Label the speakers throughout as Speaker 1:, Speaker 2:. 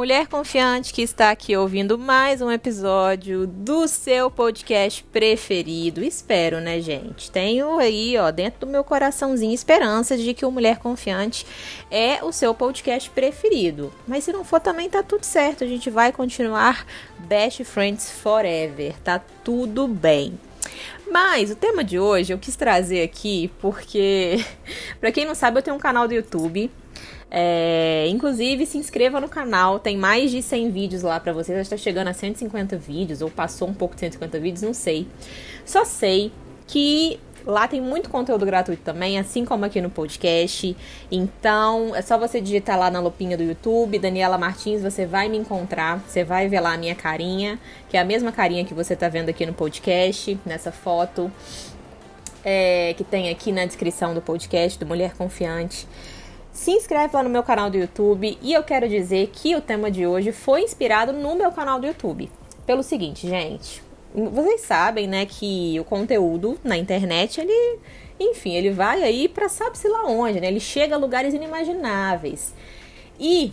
Speaker 1: Mulher confiante que está aqui ouvindo mais um episódio do seu podcast preferido. Espero, né, gente? Tenho aí, ó, dentro do meu coraçãozinho esperança de que o Mulher Confiante é o seu podcast preferido. Mas se não for também tá tudo certo. A gente vai continuar best friends forever. Tá tudo bem. Mas o tema de hoje eu quis trazer aqui porque, para quem não sabe, eu tenho um canal do YouTube é, inclusive, se inscreva no canal, tem mais de 100 vídeos lá pra vocês. Está chegando a 150 vídeos, ou passou um pouco de 150 vídeos, não sei. Só sei que lá tem muito conteúdo gratuito também, assim como aqui no podcast. Então, é só você digitar lá na lupinha do YouTube, Daniela Martins, você vai me encontrar, você vai ver lá a minha carinha, que é a mesma carinha que você tá vendo aqui no podcast, nessa foto. É, que tem aqui na descrição do podcast do Mulher Confiante. Se inscreve lá no meu canal do YouTube e eu quero dizer que o tema de hoje foi inspirado no meu canal do YouTube. Pelo seguinte, gente, vocês sabem, né, que o conteúdo na internet, ele, enfim, ele vai aí para sabe-se lá onde, né? Ele chega a lugares inimagináveis. E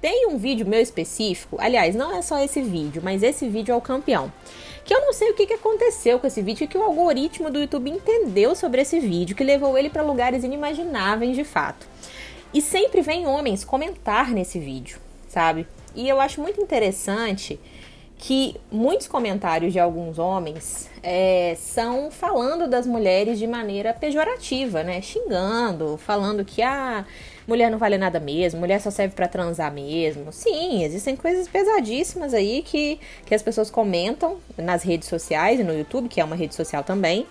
Speaker 1: tem um vídeo meu específico, aliás, não é só esse vídeo, mas esse vídeo é o campeão. Que eu não sei o que, que aconteceu com esse vídeo, que o algoritmo do YouTube entendeu sobre esse vídeo, que levou ele para lugares inimagináveis de fato. E sempre vem homens comentar nesse vídeo, sabe? E eu acho muito interessante que muitos comentários de alguns homens é, são falando das mulheres de maneira pejorativa, né? Xingando, falando que a ah, mulher não vale nada mesmo, mulher só serve para transar mesmo. Sim, existem coisas pesadíssimas aí que, que as pessoas comentam nas redes sociais e no YouTube, que é uma rede social também,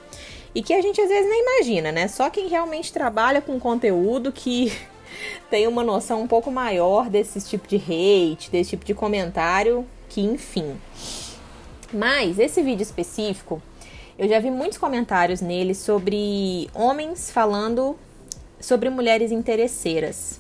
Speaker 1: e que a gente às vezes nem imagina, né? Só quem realmente trabalha com conteúdo que tem uma noção um pouco maior desse tipo de hate, desse tipo de comentário, que enfim. Mas esse vídeo específico, eu já vi muitos comentários nele sobre homens falando sobre mulheres interesseiras.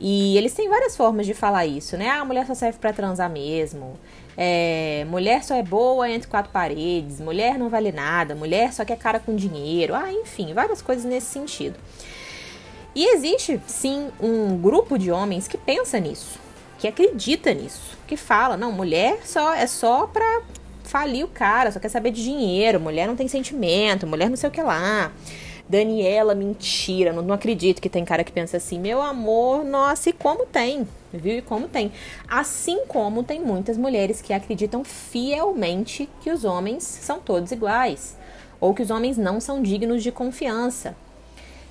Speaker 1: E eles têm várias formas de falar isso, né? Ah, a mulher só serve para transar mesmo. É, mulher só é boa entre quatro paredes. Mulher não vale nada. Mulher só quer cara com dinheiro. Ah, enfim, várias coisas nesse sentido. E existe sim um grupo de homens que pensa nisso, que acredita nisso, que fala, não, mulher só é só pra falir o cara, só quer saber de dinheiro, mulher não tem sentimento, mulher não sei o que lá. Daniela, mentira, não, não acredito que tem cara que pensa assim, meu amor, nossa, e como tem, viu? E como tem. Assim como tem muitas mulheres que acreditam fielmente que os homens são todos iguais, ou que os homens não são dignos de confiança,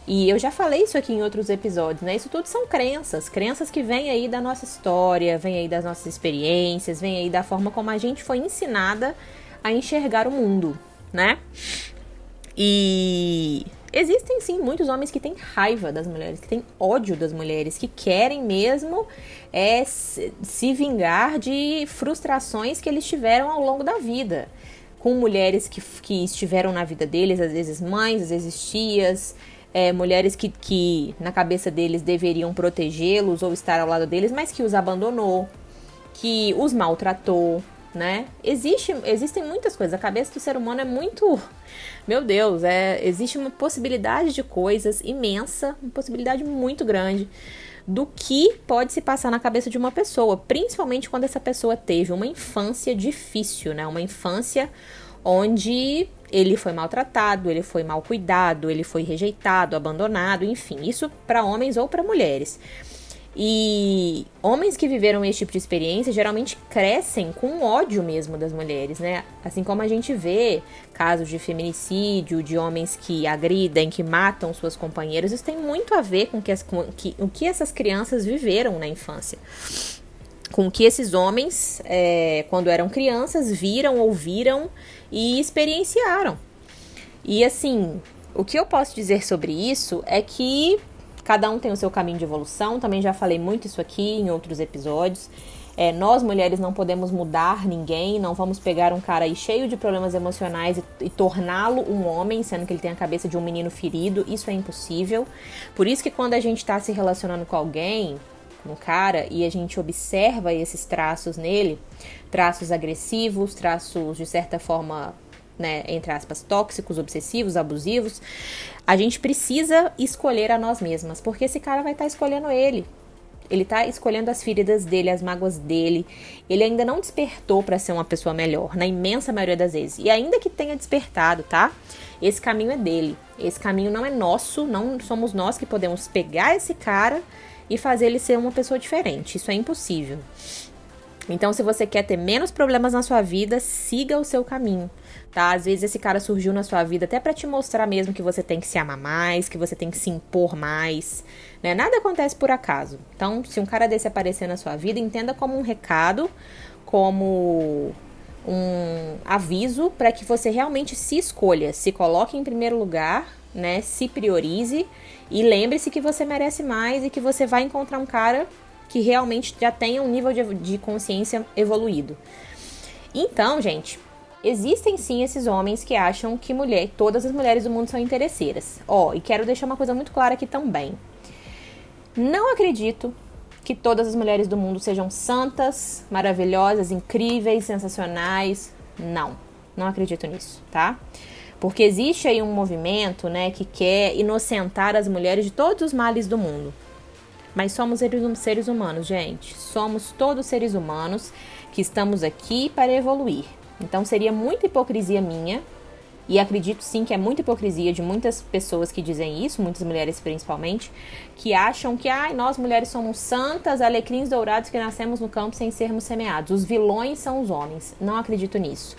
Speaker 1: e eu já falei isso aqui em outros episódios, né? Isso tudo são crenças, crenças que vêm aí da nossa história, vêm aí das nossas experiências, vêm aí da forma como a gente foi ensinada a enxergar o mundo, né? E existem sim muitos homens que têm raiva das mulheres, que têm ódio das mulheres, que querem mesmo é, se vingar de frustrações que eles tiveram ao longo da vida. Com mulheres que, que estiveram na vida deles, às vezes mães, às vezes tias, é, mulheres que, que na cabeça deles deveriam protegê-los ou estar ao lado deles, mas que os abandonou, que os maltratou, né? Existe, existem muitas coisas. A cabeça do ser humano é muito. Meu Deus, é, existe uma possibilidade de coisas imensa, uma possibilidade muito grande do que pode se passar na cabeça de uma pessoa, principalmente quando essa pessoa teve uma infância difícil, né? Uma infância onde ele foi maltratado, ele foi mal cuidado, ele foi rejeitado, abandonado, enfim, isso para homens ou para mulheres. E homens que viveram esse tipo de experiência geralmente crescem com ódio mesmo das mulheres, né? Assim como a gente vê casos de feminicídio, de homens que agridem, que matam suas companheiras, isso tem muito a ver com, que as, com que, o que essas crianças viveram na infância. Com que esses homens, é, quando eram crianças, viram, ouviram e experienciaram. E assim, o que eu posso dizer sobre isso é que cada um tem o seu caminho de evolução. Também já falei muito isso aqui em outros episódios. É, nós mulheres não podemos mudar ninguém, não vamos pegar um cara aí cheio de problemas emocionais e, e torná-lo um homem, sendo que ele tem a cabeça de um menino ferido. Isso é impossível. Por isso que quando a gente está se relacionando com alguém, um cara, e a gente observa esses traços nele, traços agressivos, traços de certa forma né, entre aspas, tóxicos, obsessivos, abusivos, a gente precisa escolher a nós mesmas, porque esse cara vai estar tá escolhendo ele. Ele está escolhendo as feridas dele, as mágoas dele. Ele ainda não despertou para ser uma pessoa melhor, na imensa maioria das vezes. E ainda que tenha despertado, tá? Esse caminho é dele. Esse caminho não é nosso, não somos nós que podemos pegar esse cara e fazer ele ser uma pessoa diferente. Isso é impossível. Então, se você quer ter menos problemas na sua vida, siga o seu caminho, tá? Às vezes esse cara surgiu na sua vida até para te mostrar mesmo que você tem que se amar mais, que você tem que se impor mais, né? Nada acontece por acaso. Então, se um cara desse aparecer na sua vida, entenda como um recado, como um aviso para que você realmente se escolha, se coloque em primeiro lugar, né? Se priorize e lembre-se que você merece mais e que você vai encontrar um cara que realmente já tenha um nível de, de consciência evoluído. Então, gente, existem sim esses homens que acham que mulher, todas as mulheres do mundo são interesseiras. Ó, oh, e quero deixar uma coisa muito clara aqui também. Não acredito que todas as mulheres do mundo sejam santas, maravilhosas, incríveis, sensacionais. Não, não acredito nisso, tá? Porque existe aí um movimento, né, que quer inocentar as mulheres de todos os males do mundo. Mas somos seres humanos, gente. Somos todos seres humanos que estamos aqui para evoluir. Então seria muita hipocrisia minha e acredito sim que é muita hipocrisia de muitas pessoas que dizem isso, muitas mulheres principalmente, que acham que ah, nós mulheres somos santas, alecrins dourados que nascemos no campo sem sermos semeados. Os vilões são os homens. Não acredito nisso.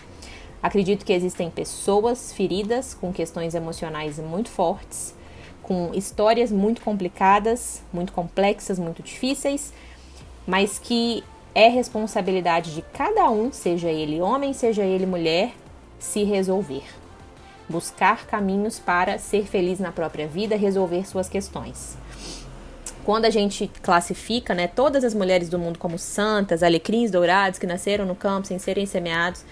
Speaker 1: Acredito que existem pessoas feridas com questões emocionais muito fortes, com histórias muito complicadas, muito complexas, muito difíceis, mas que é responsabilidade de cada um, seja ele homem, seja ele mulher, se resolver buscar caminhos para ser feliz na própria vida, resolver suas questões. Quando a gente classifica né, todas as mulheres do mundo como santas, alecrins dourados que nasceram no campo sem serem semeados,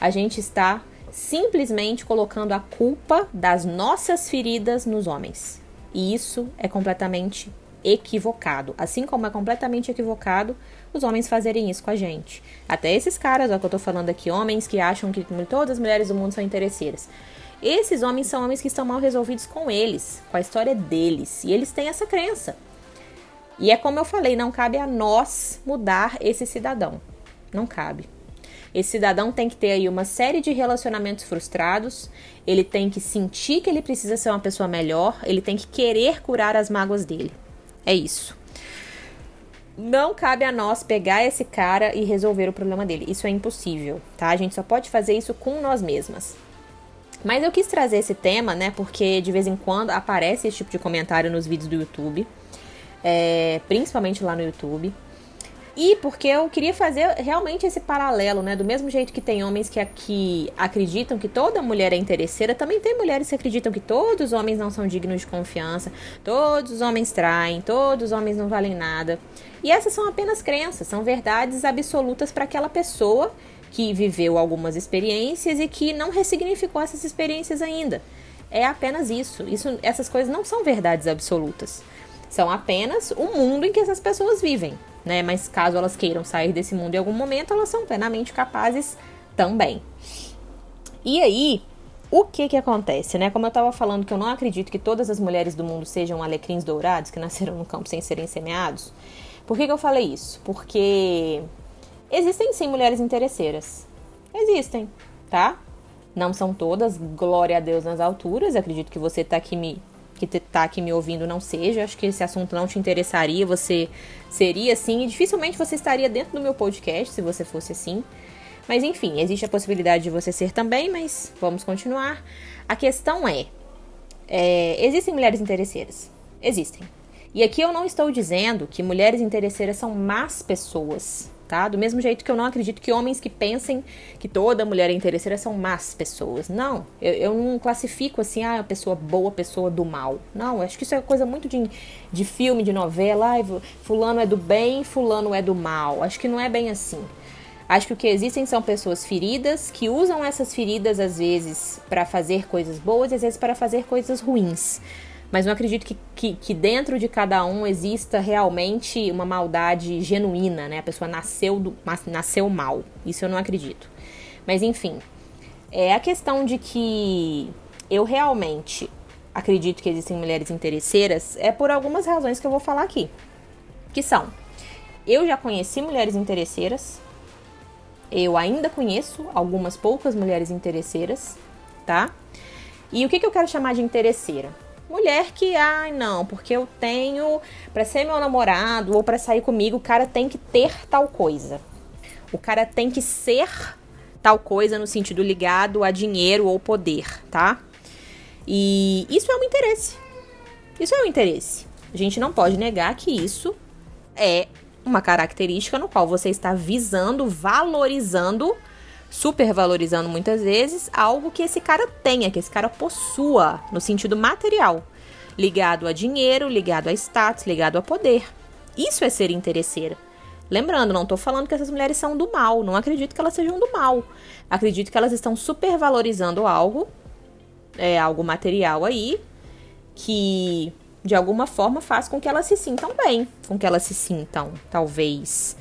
Speaker 1: a gente está simplesmente colocando a culpa das nossas feridas nos homens. E isso é completamente equivocado. Assim como é completamente equivocado os homens fazerem isso com a gente. Até esses caras, ó, que eu tô falando aqui, homens que acham que todas as mulheres do mundo são interesseiras. Esses homens são homens que estão mal resolvidos com eles, com a história deles, e eles têm essa crença. E é como eu falei, não cabe a nós mudar esse cidadão. Não cabe. Esse cidadão tem que ter aí uma série de relacionamentos frustrados, ele tem que sentir que ele precisa ser uma pessoa melhor, ele tem que querer curar as mágoas dele. É isso. Não cabe a nós pegar esse cara e resolver o problema dele. Isso é impossível, tá? A gente só pode fazer isso com nós mesmas. Mas eu quis trazer esse tema, né? Porque de vez em quando aparece esse tipo de comentário nos vídeos do YouTube, é, principalmente lá no YouTube. E porque eu queria fazer realmente esse paralelo, né? Do mesmo jeito que tem homens que aqui acreditam que toda mulher é interesseira, também tem mulheres que acreditam que todos os homens não são dignos de confiança, todos os homens traem, todos os homens não valem nada. E essas são apenas crenças, são verdades absolutas para aquela pessoa que viveu algumas experiências e que não ressignificou essas experiências ainda. É apenas isso. isso essas coisas não são verdades absolutas. São apenas o mundo em que essas pessoas vivem, né? Mas caso elas queiram sair desse mundo em algum momento, elas são plenamente capazes também. E aí, o que que acontece, né? Como eu estava falando que eu não acredito que todas as mulheres do mundo sejam alecrins dourados que nasceram no campo sem serem semeados. Por que, que eu falei isso? Porque Existem sim mulheres interesseiras. Existem, tá? Não são todas, glória a Deus nas alturas. Acredito que você tá aqui me que tá aqui me ouvindo não seja. Acho que esse assunto não te interessaria, você seria assim, e dificilmente você estaria dentro do meu podcast se você fosse assim. Mas enfim, existe a possibilidade de você ser também, mas vamos continuar. A questão é, é existem mulheres interesseiras? Existem. E aqui eu não estou dizendo que mulheres interesseiras são más pessoas tá? Do mesmo jeito que eu não acredito que homens que pensem que toda mulher é interesseira são más pessoas. Não, eu, eu não classifico assim, ah, pessoa boa, pessoa do mal. Não, acho que isso é coisa muito de, de filme, de novela. Ai, fulano é do bem, fulano é do mal. Acho que não é bem assim. Acho que o que existem são pessoas feridas que usam essas feridas às vezes para fazer coisas boas e às vezes para fazer coisas ruins mas não acredito que, que, que, dentro de cada um exista realmente uma maldade genuína, né? A pessoa nasceu, do, nasceu mal. Isso eu não acredito. Mas enfim, É a questão de que eu realmente acredito que existem mulheres interesseiras é por algumas razões que eu vou falar aqui. Que são: eu já conheci mulheres interesseiras, eu ainda conheço algumas poucas mulheres interesseiras, tá? E o que, que eu quero chamar de interesseira? Mulher que, ai, não, porque eu tenho para ser meu namorado ou para sair comigo, o cara tem que ter tal coisa. O cara tem que ser tal coisa no sentido ligado a dinheiro ou poder, tá? E isso é um interesse. Isso é um interesse. A gente não pode negar que isso é uma característica no qual você está visando, valorizando, supervalorizando muitas vezes algo que esse cara tenha, que esse cara possua no sentido material, ligado a dinheiro, ligado a status, ligado a poder. Isso é ser interesseira. Lembrando, não estou falando que essas mulheres são do mal, não acredito que elas sejam do mal. Acredito que elas estão supervalorizando algo, é algo material aí, que de alguma forma faz com que elas se sintam bem, com que elas se sintam, talvez,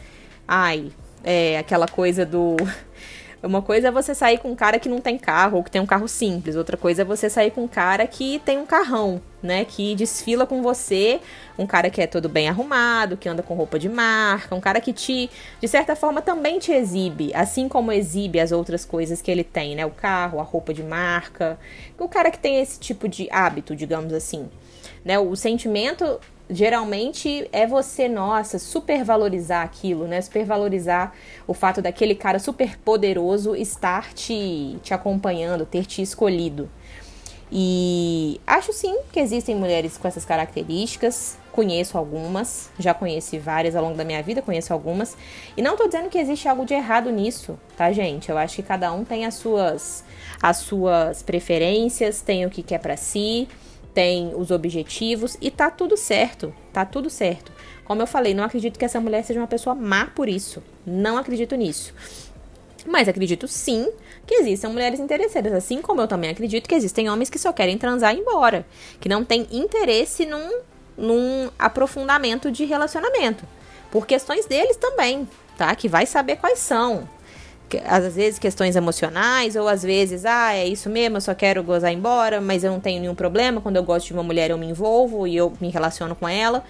Speaker 1: ai, é aquela coisa do uma coisa é você sair com um cara que não tem carro ou que tem um carro simples. Outra coisa é você sair com um cara que tem um carrão, né? Que desfila com você. Um cara que é todo bem arrumado, que anda com roupa de marca. Um cara que te, de certa forma, também te exibe. Assim como exibe as outras coisas que ele tem, né? O carro, a roupa de marca. O cara que tem esse tipo de hábito, digamos assim. Né? O sentimento geralmente é você, nossa, supervalorizar aquilo, né? Supervalorizar o fato daquele cara super poderoso estar te, te acompanhando, ter te escolhido. E acho sim que existem mulheres com essas características. Conheço algumas, já conheci várias ao longo da minha vida, conheço algumas. E não tô dizendo que existe algo de errado nisso, tá, gente? Eu acho que cada um tem as suas as suas preferências, tem o que quer para si tem os objetivos e tá tudo certo, tá tudo certo. Como eu falei, não acredito que essa mulher seja uma pessoa má por isso. Não acredito nisso. Mas acredito sim que existam mulheres interesseiras, assim como eu também acredito que existem homens que só querem transar e ir embora, que não têm interesse num, num aprofundamento de relacionamento, por questões deles também, tá? Que vai saber quais são às vezes questões emocionais, ou às vezes, ah, é isso mesmo, eu só quero gozar embora, mas eu não tenho nenhum problema. Quando eu gosto de uma mulher, eu me envolvo e eu me relaciono com ela.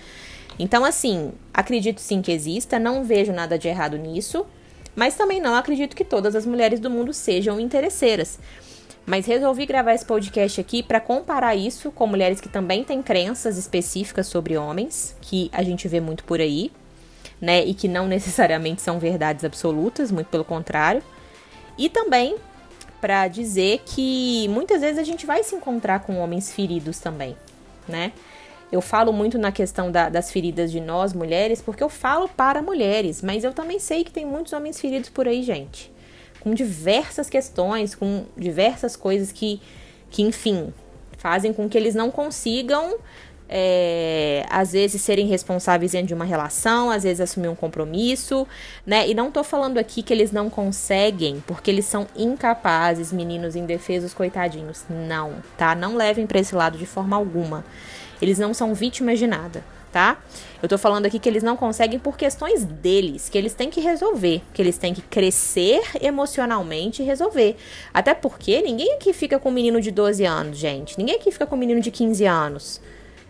Speaker 1: Então, assim, acredito sim que exista, não vejo nada de errado nisso, mas também não acredito que todas as mulheres do mundo sejam interesseiras. Mas resolvi gravar esse podcast aqui para comparar isso com mulheres que também têm crenças específicas sobre homens, que a gente vê muito por aí né? E que não necessariamente são verdades absolutas, muito pelo contrário. E também para dizer que muitas vezes a gente vai se encontrar com homens feridos também, né? Eu falo muito na questão da, das feridas de nós, mulheres, porque eu falo para mulheres, mas eu também sei que tem muitos homens feridos por aí, gente. Com diversas questões, com diversas coisas que, que enfim, fazem com que eles não consigam é, às vezes serem responsáveis dentro de uma relação, às vezes assumir um compromisso, né? E não tô falando aqui que eles não conseguem, porque eles são incapazes, meninos indefesos, coitadinhos. Não, tá? Não levem para esse lado de forma alguma. Eles não são vítimas de nada, tá? Eu tô falando aqui que eles não conseguem por questões deles, que eles têm que resolver, que eles têm que crescer emocionalmente e resolver. Até porque ninguém aqui fica com um menino de 12 anos, gente. Ninguém aqui fica com um menino de 15 anos.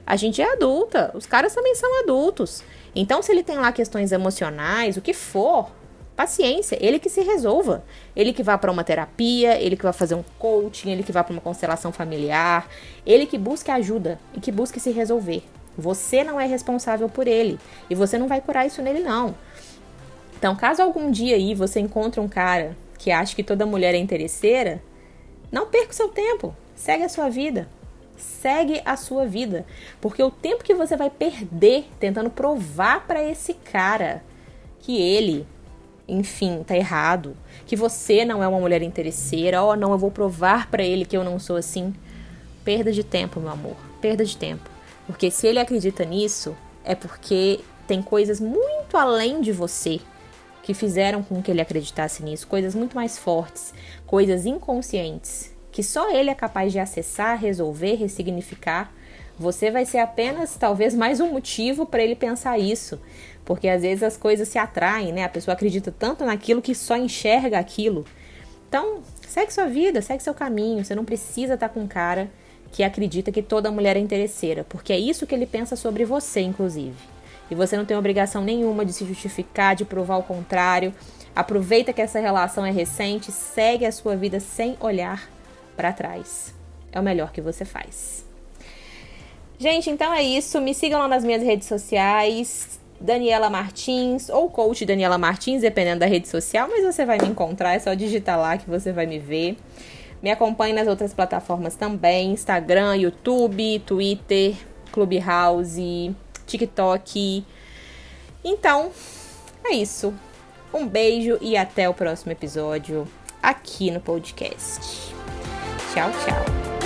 Speaker 1: A gente é adulta, os caras também são adultos. Então, se ele tem lá questões emocionais, o que for, paciência, ele que se resolva. Ele que vá para uma terapia, ele que vai fazer um coaching, ele que vá para uma constelação familiar, ele que busque ajuda e que busque se resolver. Você não é responsável por ele e você não vai curar isso nele não. Então, caso algum dia aí você encontre um cara que acha que toda mulher é interesseira, não perca o seu tempo, segue a sua vida segue a sua vida, porque o tempo que você vai perder tentando provar para esse cara que ele, enfim, tá errado, que você não é uma mulher interesseira, oh, não, eu vou provar para ele que eu não sou assim. Perda de tempo, meu amor, perda de tempo. Porque se ele acredita nisso, é porque tem coisas muito além de você que fizeram com que ele acreditasse nisso, coisas muito mais fortes, coisas inconscientes que só ele é capaz de acessar, resolver, ressignificar. Você vai ser apenas talvez mais um motivo para ele pensar isso, porque às vezes as coisas se atraem, né? A pessoa acredita tanto naquilo que só enxerga aquilo. Então, segue sua vida, segue seu caminho. Você não precisa estar tá com um cara que acredita que toda mulher é interesseira, porque é isso que ele pensa sobre você, inclusive. E você não tem obrigação nenhuma de se justificar, de provar o contrário. Aproveita que essa relação é recente, segue a sua vida sem olhar para trás. É o melhor que você faz. Gente, então é isso. Me sigam lá nas minhas redes sociais. Daniela Martins ou coach Daniela Martins, dependendo da rede social, mas você vai me encontrar, é só digitar lá que você vai me ver. Me acompanhe nas outras plataformas também: Instagram, YouTube, Twitter, Clubhouse, TikTok. Então, é isso. Um beijo e até o próximo episódio aqui no podcast. 小小。